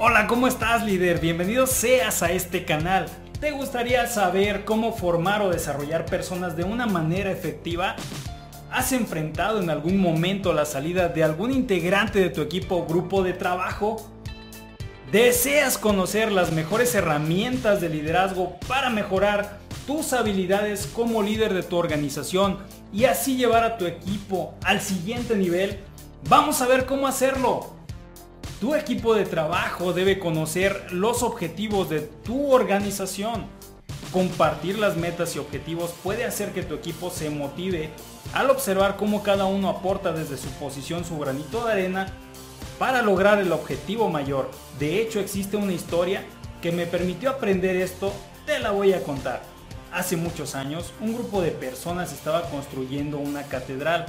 Hola, ¿cómo estás líder? Bienvenido seas a este canal. ¿Te gustaría saber cómo formar o desarrollar personas de una manera efectiva? ¿Has enfrentado en algún momento la salida de algún integrante de tu equipo o grupo de trabajo? ¿Deseas conocer las mejores herramientas de liderazgo para mejorar tus habilidades como líder de tu organización y así llevar a tu equipo al siguiente nivel? Vamos a ver cómo hacerlo. Tu equipo de trabajo debe conocer los objetivos de tu organización. Compartir las metas y objetivos puede hacer que tu equipo se motive al observar cómo cada uno aporta desde su posición su granito de arena para lograr el objetivo mayor. De hecho existe una historia que me permitió aprender esto, te la voy a contar. Hace muchos años un grupo de personas estaba construyendo una catedral.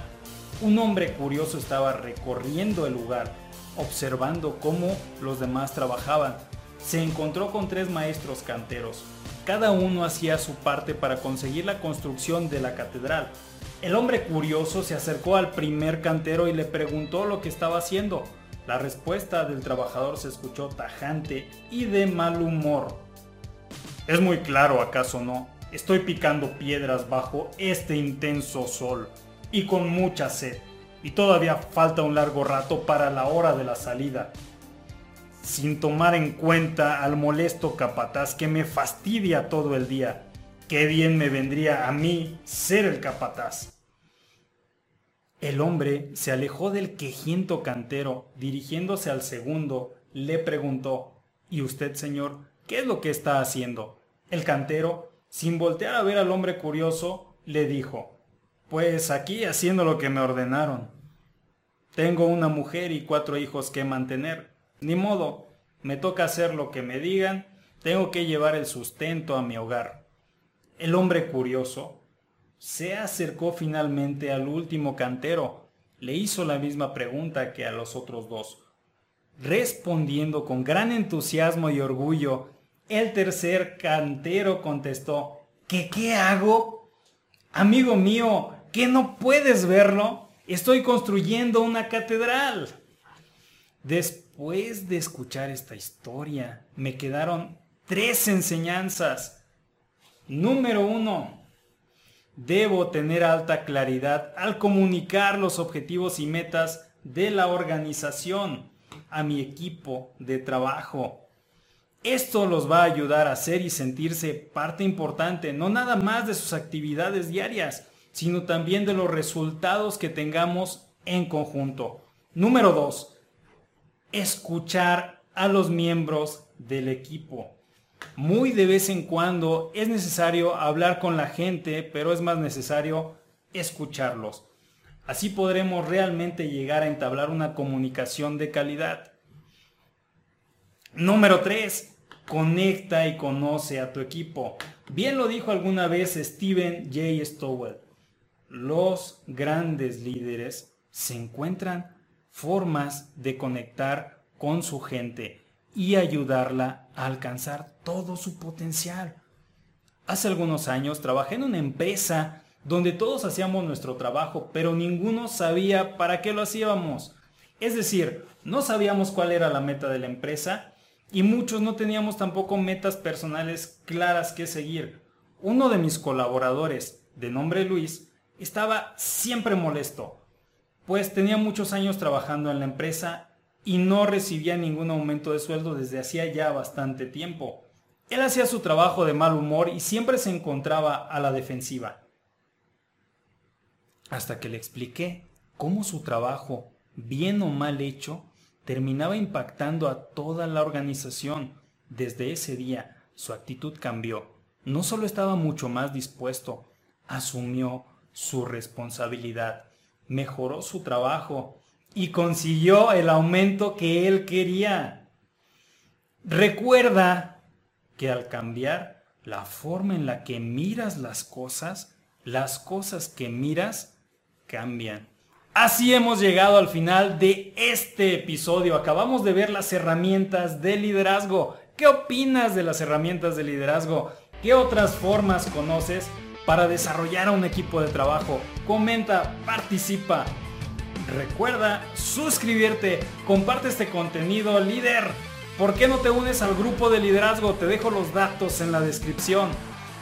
Un hombre curioso estaba recorriendo el lugar observando cómo los demás trabajaban. Se encontró con tres maestros canteros. Cada uno hacía su parte para conseguir la construcción de la catedral. El hombre curioso se acercó al primer cantero y le preguntó lo que estaba haciendo. La respuesta del trabajador se escuchó tajante y de mal humor. Es muy claro, ¿acaso no? Estoy picando piedras bajo este intenso sol y con mucha sed y todavía falta un largo rato para la hora de la salida. Sin tomar en cuenta al molesto capataz que me fastidia todo el día. Qué bien me vendría a mí ser el capataz. El hombre se alejó del quejiento cantero, dirigiéndose al segundo, le preguntó, ¿Y usted, señor, qué es lo que está haciendo? El cantero, sin voltear a ver al hombre curioso, le dijo, Pues aquí haciendo lo que me ordenaron. Tengo una mujer y cuatro hijos que mantener. Ni modo, me toca hacer lo que me digan, tengo que llevar el sustento a mi hogar. El hombre curioso se acercó finalmente al último cantero, le hizo la misma pregunta que a los otros dos. Respondiendo con gran entusiasmo y orgullo, el tercer cantero contestó, ¿qué qué hago? Amigo mío, ¿qué no puedes verlo? Estoy construyendo una catedral. Después de escuchar esta historia, me quedaron tres enseñanzas. Número uno, debo tener alta claridad al comunicar los objetivos y metas de la organización a mi equipo de trabajo. Esto los va a ayudar a ser y sentirse parte importante, no nada más de sus actividades diarias, sino también de los resultados que tengamos en conjunto. Número dos, escuchar a los miembros del equipo. Muy de vez en cuando es necesario hablar con la gente, pero es más necesario escucharlos. Así podremos realmente llegar a entablar una comunicación de calidad. Número 3. Conecta y conoce a tu equipo. Bien lo dijo alguna vez Steven J. Stowell los grandes líderes se encuentran formas de conectar con su gente y ayudarla a alcanzar todo su potencial. Hace algunos años trabajé en una empresa donde todos hacíamos nuestro trabajo, pero ninguno sabía para qué lo hacíamos. Es decir, no sabíamos cuál era la meta de la empresa y muchos no teníamos tampoco metas personales claras que seguir. Uno de mis colaboradores, de nombre Luis, estaba siempre molesto, pues tenía muchos años trabajando en la empresa y no recibía ningún aumento de sueldo desde hacía ya bastante tiempo. Él hacía su trabajo de mal humor y siempre se encontraba a la defensiva. Hasta que le expliqué cómo su trabajo, bien o mal hecho, terminaba impactando a toda la organización. Desde ese día su actitud cambió. No solo estaba mucho más dispuesto, asumió su responsabilidad, mejoró su trabajo y consiguió el aumento que él quería. Recuerda que al cambiar la forma en la que miras las cosas, las cosas que miras cambian. Así hemos llegado al final de este episodio. Acabamos de ver las herramientas de liderazgo. ¿Qué opinas de las herramientas de liderazgo? ¿Qué otras formas conoces? Para desarrollar a un equipo de trabajo. Comenta, participa. Recuerda suscribirte, comparte este contenido líder. ¿Por qué no te unes al grupo de liderazgo? Te dejo los datos en la descripción.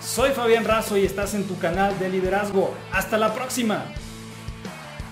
Soy Fabián Razo y estás en tu canal de liderazgo. Hasta la próxima.